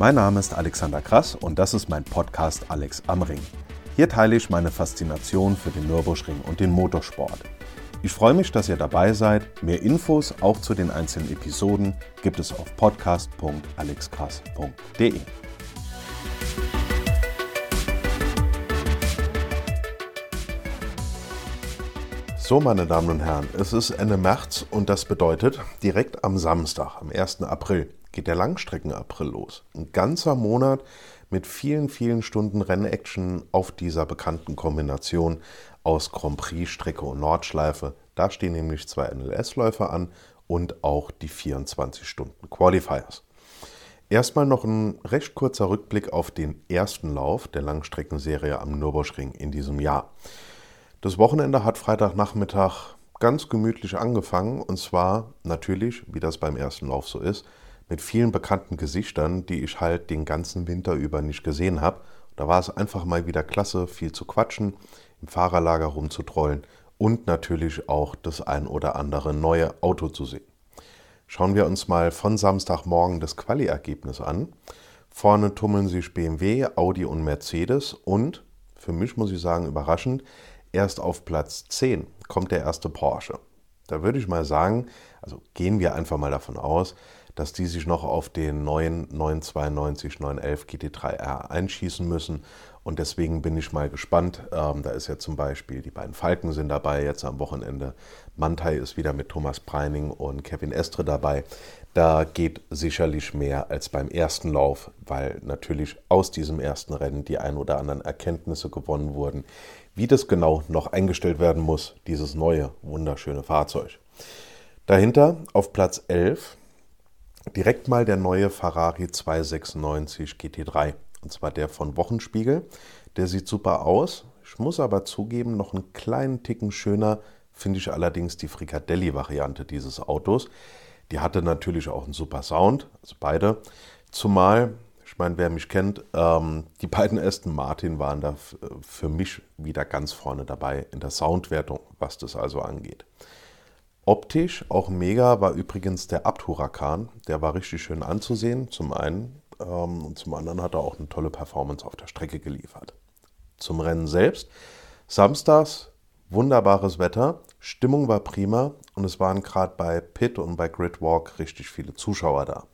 Mein Name ist Alexander Krass und das ist mein Podcast Alex am Ring. Hier teile ich meine Faszination für den Nürburgring und den Motorsport. Ich freue mich, dass ihr dabei seid. Mehr Infos auch zu den einzelnen Episoden gibt es auf podcast.alexkrass.de. So, meine Damen und Herren, es ist Ende März und das bedeutet, direkt am Samstag, am 1. April, geht der Langstrecken-April los. Ein ganzer Monat mit vielen, vielen Stunden Rennaction auf dieser bekannten Kombination aus Grand Prix-Strecke und Nordschleife. Da stehen nämlich zwei NLS-Läufer an und auch die 24 Stunden Qualifiers. Erstmal noch ein recht kurzer Rückblick auf den ersten Lauf der Langstreckenserie am Nürburgring in diesem Jahr. Das Wochenende hat Freitagnachmittag ganz gemütlich angefangen und zwar natürlich, wie das beim ersten Lauf so ist, mit vielen bekannten Gesichtern, die ich halt den ganzen Winter über nicht gesehen habe. Da war es einfach mal wieder klasse, viel zu quatschen, im Fahrerlager rumzutrollen und natürlich auch das ein oder andere neue Auto zu sehen. Schauen wir uns mal von Samstagmorgen das Quali-Ergebnis an. Vorne tummeln sich BMW, Audi und Mercedes und, für mich muss ich sagen, überraschend, erst auf Platz 10 kommt der erste Porsche. Da würde ich mal sagen, also gehen wir einfach mal davon aus, dass die sich noch auf den neuen 992 911 GT3R einschießen müssen. Und deswegen bin ich mal gespannt. Ähm, da ist ja zum Beispiel, die beiden Falken sind dabei jetzt am Wochenende. Mantai ist wieder mit Thomas Preining und Kevin Estre dabei. Da geht sicherlich mehr als beim ersten Lauf, weil natürlich aus diesem ersten Rennen die ein oder anderen Erkenntnisse gewonnen wurden, wie das genau noch eingestellt werden muss, dieses neue, wunderschöne Fahrzeug. Dahinter auf Platz 11 direkt mal der neue Ferrari 296 GT3. Und zwar der von Wochenspiegel. Der sieht super aus. Ich muss aber zugeben, noch einen kleinen Ticken schöner finde ich allerdings die Frikadelli-Variante dieses Autos. Die hatte natürlich auch einen super Sound, also beide. Zumal, ich meine, wer mich kennt, ähm, die beiden Aston Martin waren da für mich wieder ganz vorne dabei in der Soundwertung, was das also angeht. Optisch auch mega war übrigens der Abt Huracan. Der war richtig schön anzusehen, zum einen. Ähm, und zum anderen hat er auch eine tolle Performance auf der Strecke geliefert. Zum Rennen selbst. Samstags wunderbares Wetter, Stimmung war prima und es waren gerade bei Pit und bei Gridwalk richtig viele Zuschauer da.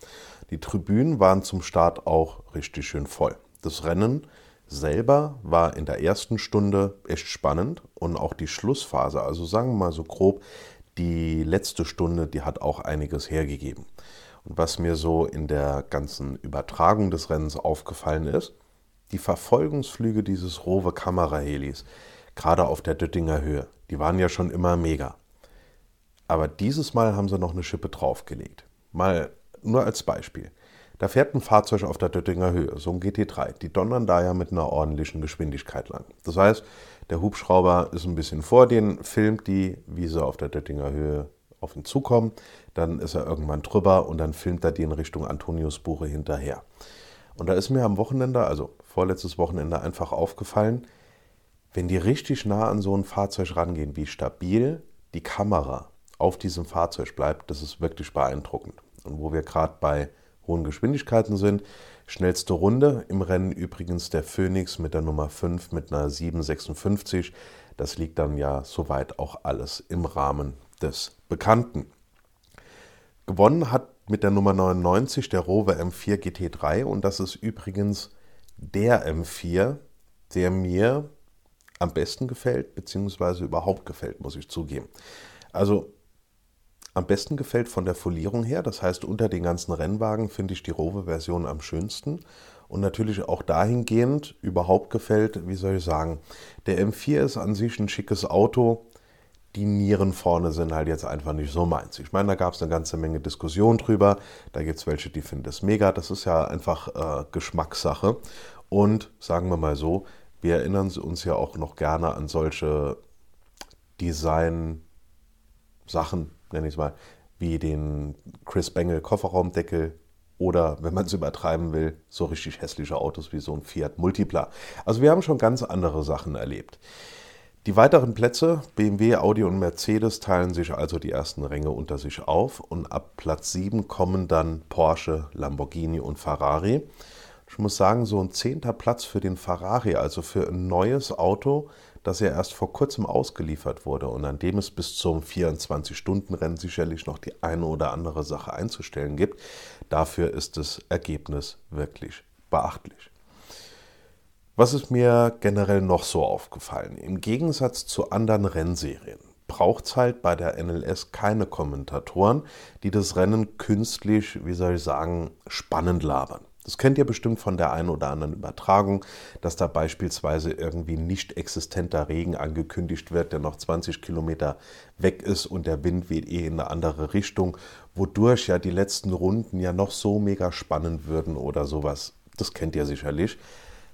Die Tribünen waren zum Start auch richtig schön voll. Das Rennen selber war in der ersten Stunde echt spannend und auch die Schlussphase, also sagen wir mal so grob die letzte Stunde, die hat auch einiges hergegeben. Und was mir so in der ganzen Übertragung des Rennens aufgefallen ist, die Verfolgungsflüge dieses Rowe Kamerahelis, gerade auf der Döttinger Höhe, die waren ja schon immer mega. Aber dieses Mal haben sie noch eine Schippe draufgelegt. Mal nur als Beispiel. Da fährt ein Fahrzeug auf der Döttinger Höhe, so ein GT3. Die donnern da ja mit einer ordentlichen Geschwindigkeit lang. Das heißt, der Hubschrauber ist ein bisschen vor denen, filmt die, wie sie auf der Döttinger Höhe auf ihn zukommen. Dann ist er irgendwann drüber und dann filmt er die in Richtung Antoniusbuche hinterher. Und da ist mir am Wochenende, also vorletztes Wochenende, einfach aufgefallen, wenn die richtig nah an so ein Fahrzeug rangehen, wie stabil die Kamera auf diesem Fahrzeug bleibt, das ist wirklich beeindruckend. Und wo wir gerade bei hohen Geschwindigkeiten sind. Schnellste Runde im Rennen übrigens der Phoenix mit der Nummer 5 mit einer 7,56. Das liegt dann ja soweit auch alles im Rahmen des Bekannten. Gewonnen hat mit der Nummer 99 der Rover M4 GT3 und das ist übrigens der M4, der mir am besten gefällt, beziehungsweise überhaupt gefällt, muss ich zugeben. Also am besten gefällt von der Folierung her. Das heißt, unter den ganzen Rennwagen finde ich die Rover-Version am schönsten. Und natürlich auch dahingehend überhaupt gefällt, wie soll ich sagen, der M4 ist an sich ein schickes Auto. Die Nieren vorne sind halt jetzt einfach nicht so meins. Ich meine, da gab es eine ganze Menge Diskussion drüber. Da gibt es welche, die finden das mega. Das ist ja einfach äh, Geschmackssache. Und sagen wir mal so, wir erinnern uns ja auch noch gerne an solche Design-Sachen, nenne ich es mal, wie den Chris Bengel Kofferraumdeckel oder, wenn man es übertreiben will, so richtig hässliche Autos wie so ein Fiat Multipla. Also wir haben schon ganz andere Sachen erlebt. Die weiteren Plätze, BMW, Audi und Mercedes, teilen sich also die ersten Ränge unter sich auf und ab Platz 7 kommen dann Porsche, Lamborghini und Ferrari. Ich muss sagen, so ein zehnter Platz für den Ferrari, also für ein neues Auto, das ja erst vor kurzem ausgeliefert wurde und an dem es bis zum 24-Stunden-Rennen sicherlich noch die eine oder andere Sache einzustellen gibt. Dafür ist das Ergebnis wirklich beachtlich. Was ist mir generell noch so aufgefallen? Im Gegensatz zu anderen Rennserien braucht es halt bei der NLS keine Kommentatoren, die das Rennen künstlich, wie soll ich sagen, spannend labern. Das kennt ihr bestimmt von der einen oder anderen Übertragung, dass da beispielsweise irgendwie nicht existenter Regen angekündigt wird, der noch 20 Kilometer weg ist und der Wind weht eh in eine andere Richtung, wodurch ja die letzten Runden ja noch so mega spannend würden oder sowas. Das kennt ihr sicherlich.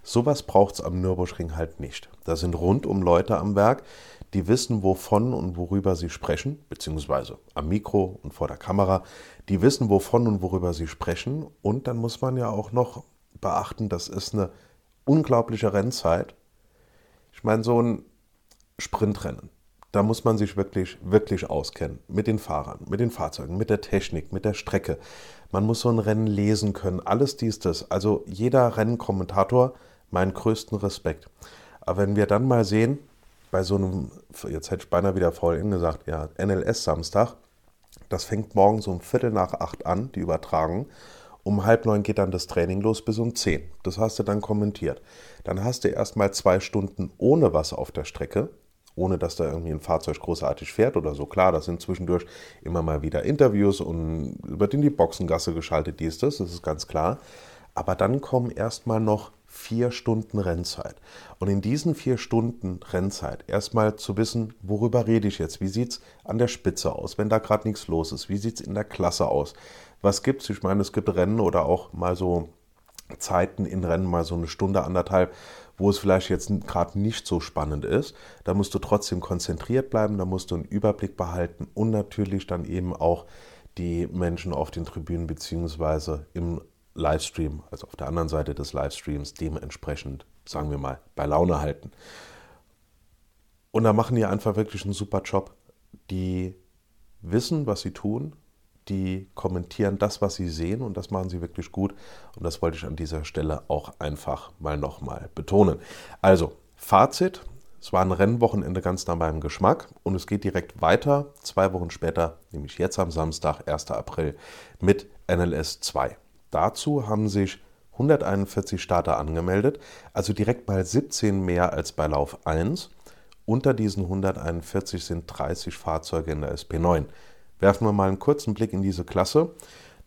Sowas braucht es am Nürburgring halt nicht. Da sind rundum Leute am Werk, die wissen, wovon und worüber sie sprechen, beziehungsweise am Mikro und vor der Kamera, die wissen, wovon und worüber sie sprechen. Und dann muss man ja auch noch beachten, das ist eine unglaubliche Rennzeit. Ich meine, so ein Sprintrennen, da muss man sich wirklich, wirklich auskennen. Mit den Fahrern, mit den Fahrzeugen, mit der Technik, mit der Strecke. Man muss so ein Rennen lesen können. Alles dies, das. Also jeder Rennkommentator meinen größten Respekt. Aber wenn wir dann mal sehen, bei so einem, jetzt hätte ich beinahe wieder vorhin gesagt, ja, NLS Samstag, das fängt morgens um Viertel nach acht an, die Übertragung. Um halb neun geht dann das Training los bis um zehn. Das hast du dann kommentiert. Dann hast du erstmal zwei Stunden ohne was auf der Strecke, ohne dass da irgendwie ein Fahrzeug großartig fährt oder so. Klar, das sind zwischendurch immer mal wieder Interviews und wird in die Boxengasse geschaltet, dies, das, das ist ganz klar. Aber dann kommen erstmal noch vier Stunden Rennzeit. Und in diesen vier Stunden Rennzeit erstmal zu wissen, worüber rede ich jetzt? Wie sieht es an der Spitze aus, wenn da gerade nichts los ist? Wie sieht es in der Klasse aus? Was gibt es? Ich meine, es gibt Rennen oder auch mal so Zeiten in Rennen, mal so eine Stunde, anderthalb, wo es vielleicht jetzt gerade nicht so spannend ist. Da musst du trotzdem konzentriert bleiben, da musst du einen Überblick behalten und natürlich dann eben auch die Menschen auf den Tribünen beziehungsweise im Livestream, also auf der anderen Seite des Livestreams, dementsprechend, sagen wir mal, bei Laune halten. Und da machen die einfach wirklich einen super Job. Die wissen, was sie tun, die kommentieren das, was sie sehen und das machen sie wirklich gut. Und das wollte ich an dieser Stelle auch einfach mal nochmal betonen. Also, Fazit. Es war ein Rennwochenende ganz nach meinem Geschmack und es geht direkt weiter, zwei Wochen später, nämlich jetzt am Samstag, 1. April, mit NLS 2. Dazu haben sich 141 Starter angemeldet, also direkt mal 17 mehr als bei Lauf 1. Unter diesen 141 sind 30 Fahrzeuge in der SP9. Werfen wir mal einen kurzen Blick in diese Klasse.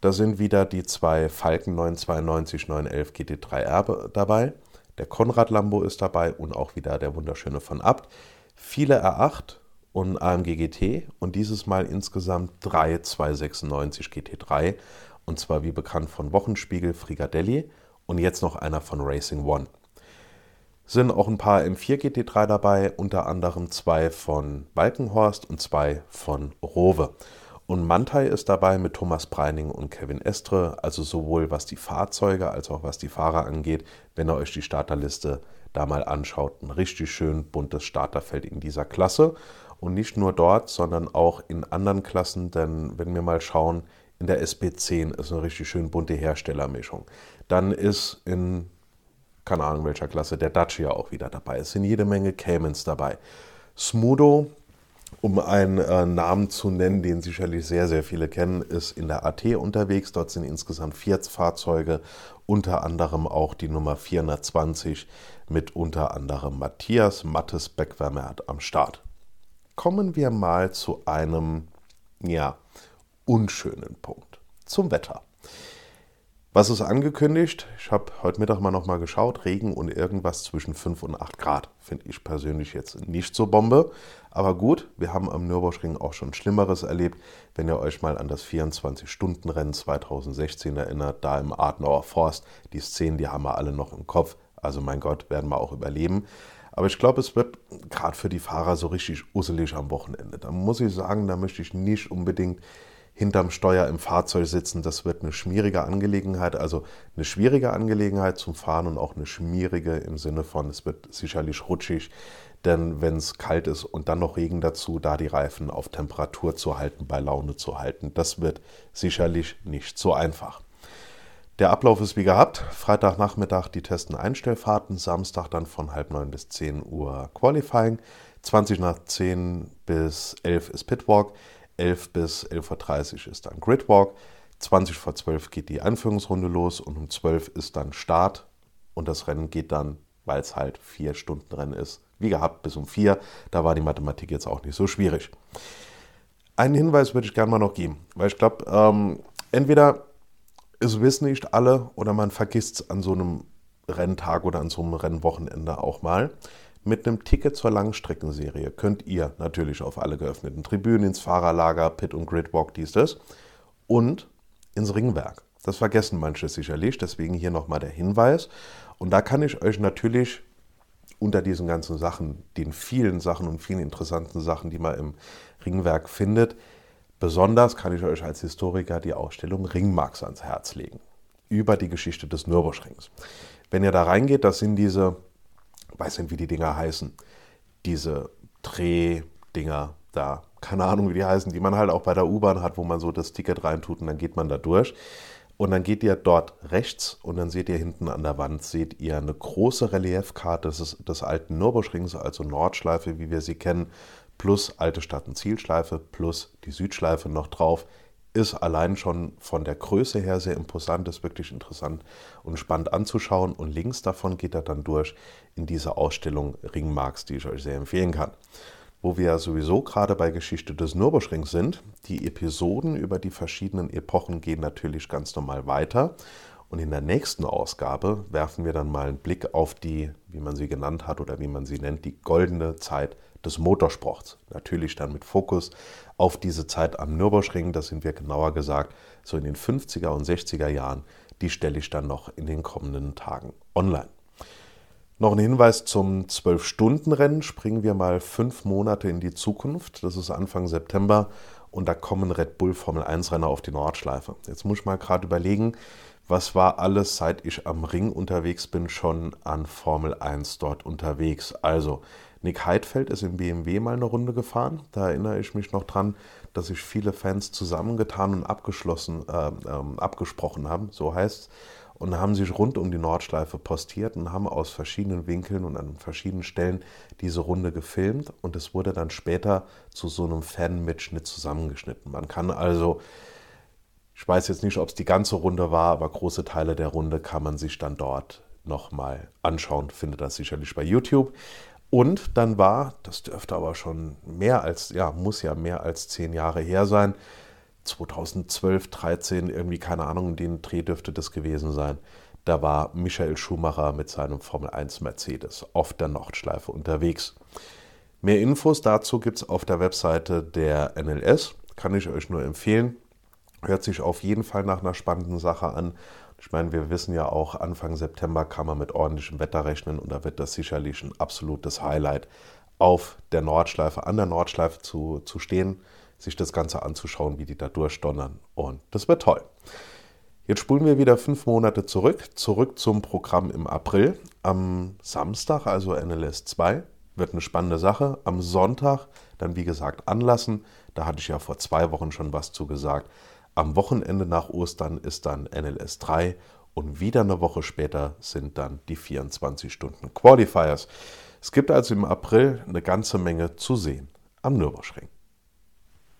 Da sind wieder die zwei Falken 992 911 GT3R dabei. Der Konrad Lambo ist dabei und auch wieder der wunderschöne von Abt. Viele R8 und AMG GT und dieses Mal insgesamt drei 296 GT3 und zwar wie bekannt von Wochenspiegel Frigadelli und jetzt noch einer von Racing One. Sind auch ein paar M4 GT3 dabei, unter anderem zwei von Balkenhorst und zwei von Rowe. Und Mantai ist dabei mit Thomas Preining und Kevin Estre, also sowohl was die Fahrzeuge als auch was die Fahrer angeht, wenn ihr euch die Starterliste da mal anschaut. Ein richtig schön buntes Starterfeld in dieser Klasse. Und nicht nur dort, sondern auch in anderen Klassen, denn wenn wir mal schauen, in der SB10 ist eine richtig schön bunte Herstellermischung. Dann ist in, keine Ahnung welcher Klasse, der Dacia auch wieder dabei. Es sind jede Menge Caymans dabei. Smudo, um einen äh, Namen zu nennen, den sicherlich sehr, sehr viele kennen, ist in der AT unterwegs. Dort sind insgesamt vier Fahrzeuge, unter anderem auch die Nummer 420 mit unter anderem Matthias Mattes Beckwärmert am Start. Kommen wir mal zu einem, ja, unschönen Punkt. Zum Wetter. Was ist angekündigt? Ich habe heute Mittag mal noch mal geschaut. Regen und irgendwas zwischen 5 und 8 Grad. Finde ich persönlich jetzt nicht so Bombe. Aber gut, wir haben am Nürburgring auch schon Schlimmeres erlebt. Wenn ihr euch mal an das 24-Stunden-Rennen 2016 erinnert, da im Adenauer Forst, die Szenen, die haben wir alle noch im Kopf. Also mein Gott, werden wir auch überleben. Aber ich glaube, es wird gerade für die Fahrer so richtig usselig am Wochenende. Da muss ich sagen, da möchte ich nicht unbedingt hinterm Steuer im Fahrzeug sitzen, das wird eine schwierige Angelegenheit. Also eine schwierige Angelegenheit zum Fahren und auch eine schwierige im Sinne von, es wird sicherlich rutschig. Denn wenn es kalt ist und dann noch Regen dazu, da die Reifen auf Temperatur zu halten, bei Laune zu halten, das wird sicherlich nicht so einfach. Der Ablauf ist wie gehabt. Freitagnachmittag die Testen Einstellfahrten, Samstag dann von halb neun bis 10 Uhr Qualifying, 20 nach 10 bis 11 ist Pitwalk, 11 bis 11.30 Uhr ist dann Gridwalk, 20 vor 12 geht die Einführungsrunde los und um 12 ist dann Start und das Rennen geht dann, weil es halt vier Stunden Rennen ist, wie gehabt bis um vier. Da war die Mathematik jetzt auch nicht so schwierig. Einen Hinweis würde ich gerne mal noch geben, weil ich glaube, ähm, entweder es wissen nicht alle oder man vergisst es an so einem Renntag oder an so einem Rennwochenende auch mal. Mit einem Ticket zur Langstreckenserie könnt ihr natürlich auf alle geöffneten Tribünen, ins Fahrerlager, Pit und Gridwalk, dies, das und ins Ringwerk. Das vergessen manche sicherlich, deswegen hier nochmal der Hinweis. Und da kann ich euch natürlich unter diesen ganzen Sachen, den vielen Sachen und vielen interessanten Sachen, die man im Ringwerk findet, besonders kann ich euch als Historiker die Ausstellung Ringmarks ans Herz legen. Über die Geschichte des Nürburgrings. Wenn ihr da reingeht, das sind diese, weiß nicht, wie die Dinger heißen, diese Drehdinger da, keine Ahnung, wie die heißen, die man halt auch bei der U-Bahn hat, wo man so das Ticket reintut und dann geht man da durch. Und dann geht ihr dort rechts und dann seht ihr hinten an der Wand, seht ihr eine große Reliefkarte des, des alten Nürburgrings, also Nordschleife, wie wir sie kennen, plus alte Stadt- und Zielschleife, plus die Südschleife noch drauf. Ist allein schon von der Größe her sehr imposant, ist wirklich interessant und spannend anzuschauen. Und links davon geht er dann durch in diese Ausstellung Ringmarks, die ich euch sehr empfehlen kann wo wir sowieso gerade bei Geschichte des Nürburgrings sind. Die Episoden über die verschiedenen Epochen gehen natürlich ganz normal weiter. Und in der nächsten Ausgabe werfen wir dann mal einen Blick auf die, wie man sie genannt hat oder wie man sie nennt, die goldene Zeit des Motorsports. Natürlich dann mit Fokus auf diese Zeit am Nürburgring, das sind wir genauer gesagt so in den 50er und 60er Jahren. Die stelle ich dann noch in den kommenden Tagen online. Noch ein Hinweis zum 12-Stunden-Rennen. Springen wir mal fünf Monate in die Zukunft. Das ist Anfang September und da kommen Red Bull Formel 1-Renner auf die Nordschleife. Jetzt muss ich mal gerade überlegen, was war alles, seit ich am Ring unterwegs bin, schon an Formel 1 dort unterwegs. Also, Nick Heidfeld ist im BMW mal eine Runde gefahren. Da erinnere ich mich noch dran, dass sich viele Fans zusammengetan und abgeschlossen, äh, äh, abgesprochen haben, so heißt es und haben sich rund um die Nordschleife postiert und haben aus verschiedenen Winkeln und an verschiedenen Stellen diese Runde gefilmt und es wurde dann später zu so einem Fan-Mitschnitt zusammengeschnitten. Man kann also, ich weiß jetzt nicht, ob es die ganze Runde war, aber große Teile der Runde kann man sich dann dort nochmal anschauen, findet das sicherlich bei YouTube. Und dann war, das dürfte aber schon mehr als, ja, muss ja mehr als zehn Jahre her sein, 2012, 13, irgendwie keine Ahnung, den Dreh dürfte das gewesen sein. Da war Michael Schumacher mit seinem Formel 1 Mercedes auf der Nordschleife unterwegs. Mehr Infos dazu gibt es auf der Webseite der NLS. Kann ich euch nur empfehlen. Hört sich auf jeden Fall nach einer spannenden Sache an. Ich meine, wir wissen ja auch, Anfang September kann man mit ordentlichem Wetter rechnen und da wird das sicherlich ein absolutes Highlight, auf der Nordschleife, an der Nordschleife zu, zu stehen sich das Ganze anzuschauen, wie die da durchdonnern. Und das wird toll. Jetzt spulen wir wieder fünf Monate zurück, zurück zum Programm im April. Am Samstag, also NLS 2, wird eine spannende Sache. Am Sonntag dann, wie gesagt, anlassen. Da hatte ich ja vor zwei Wochen schon was zu gesagt. Am Wochenende nach Ostern ist dann NLS 3 und wieder eine Woche später sind dann die 24 Stunden Qualifiers. Es gibt also im April eine ganze Menge zu sehen am Nürburgring.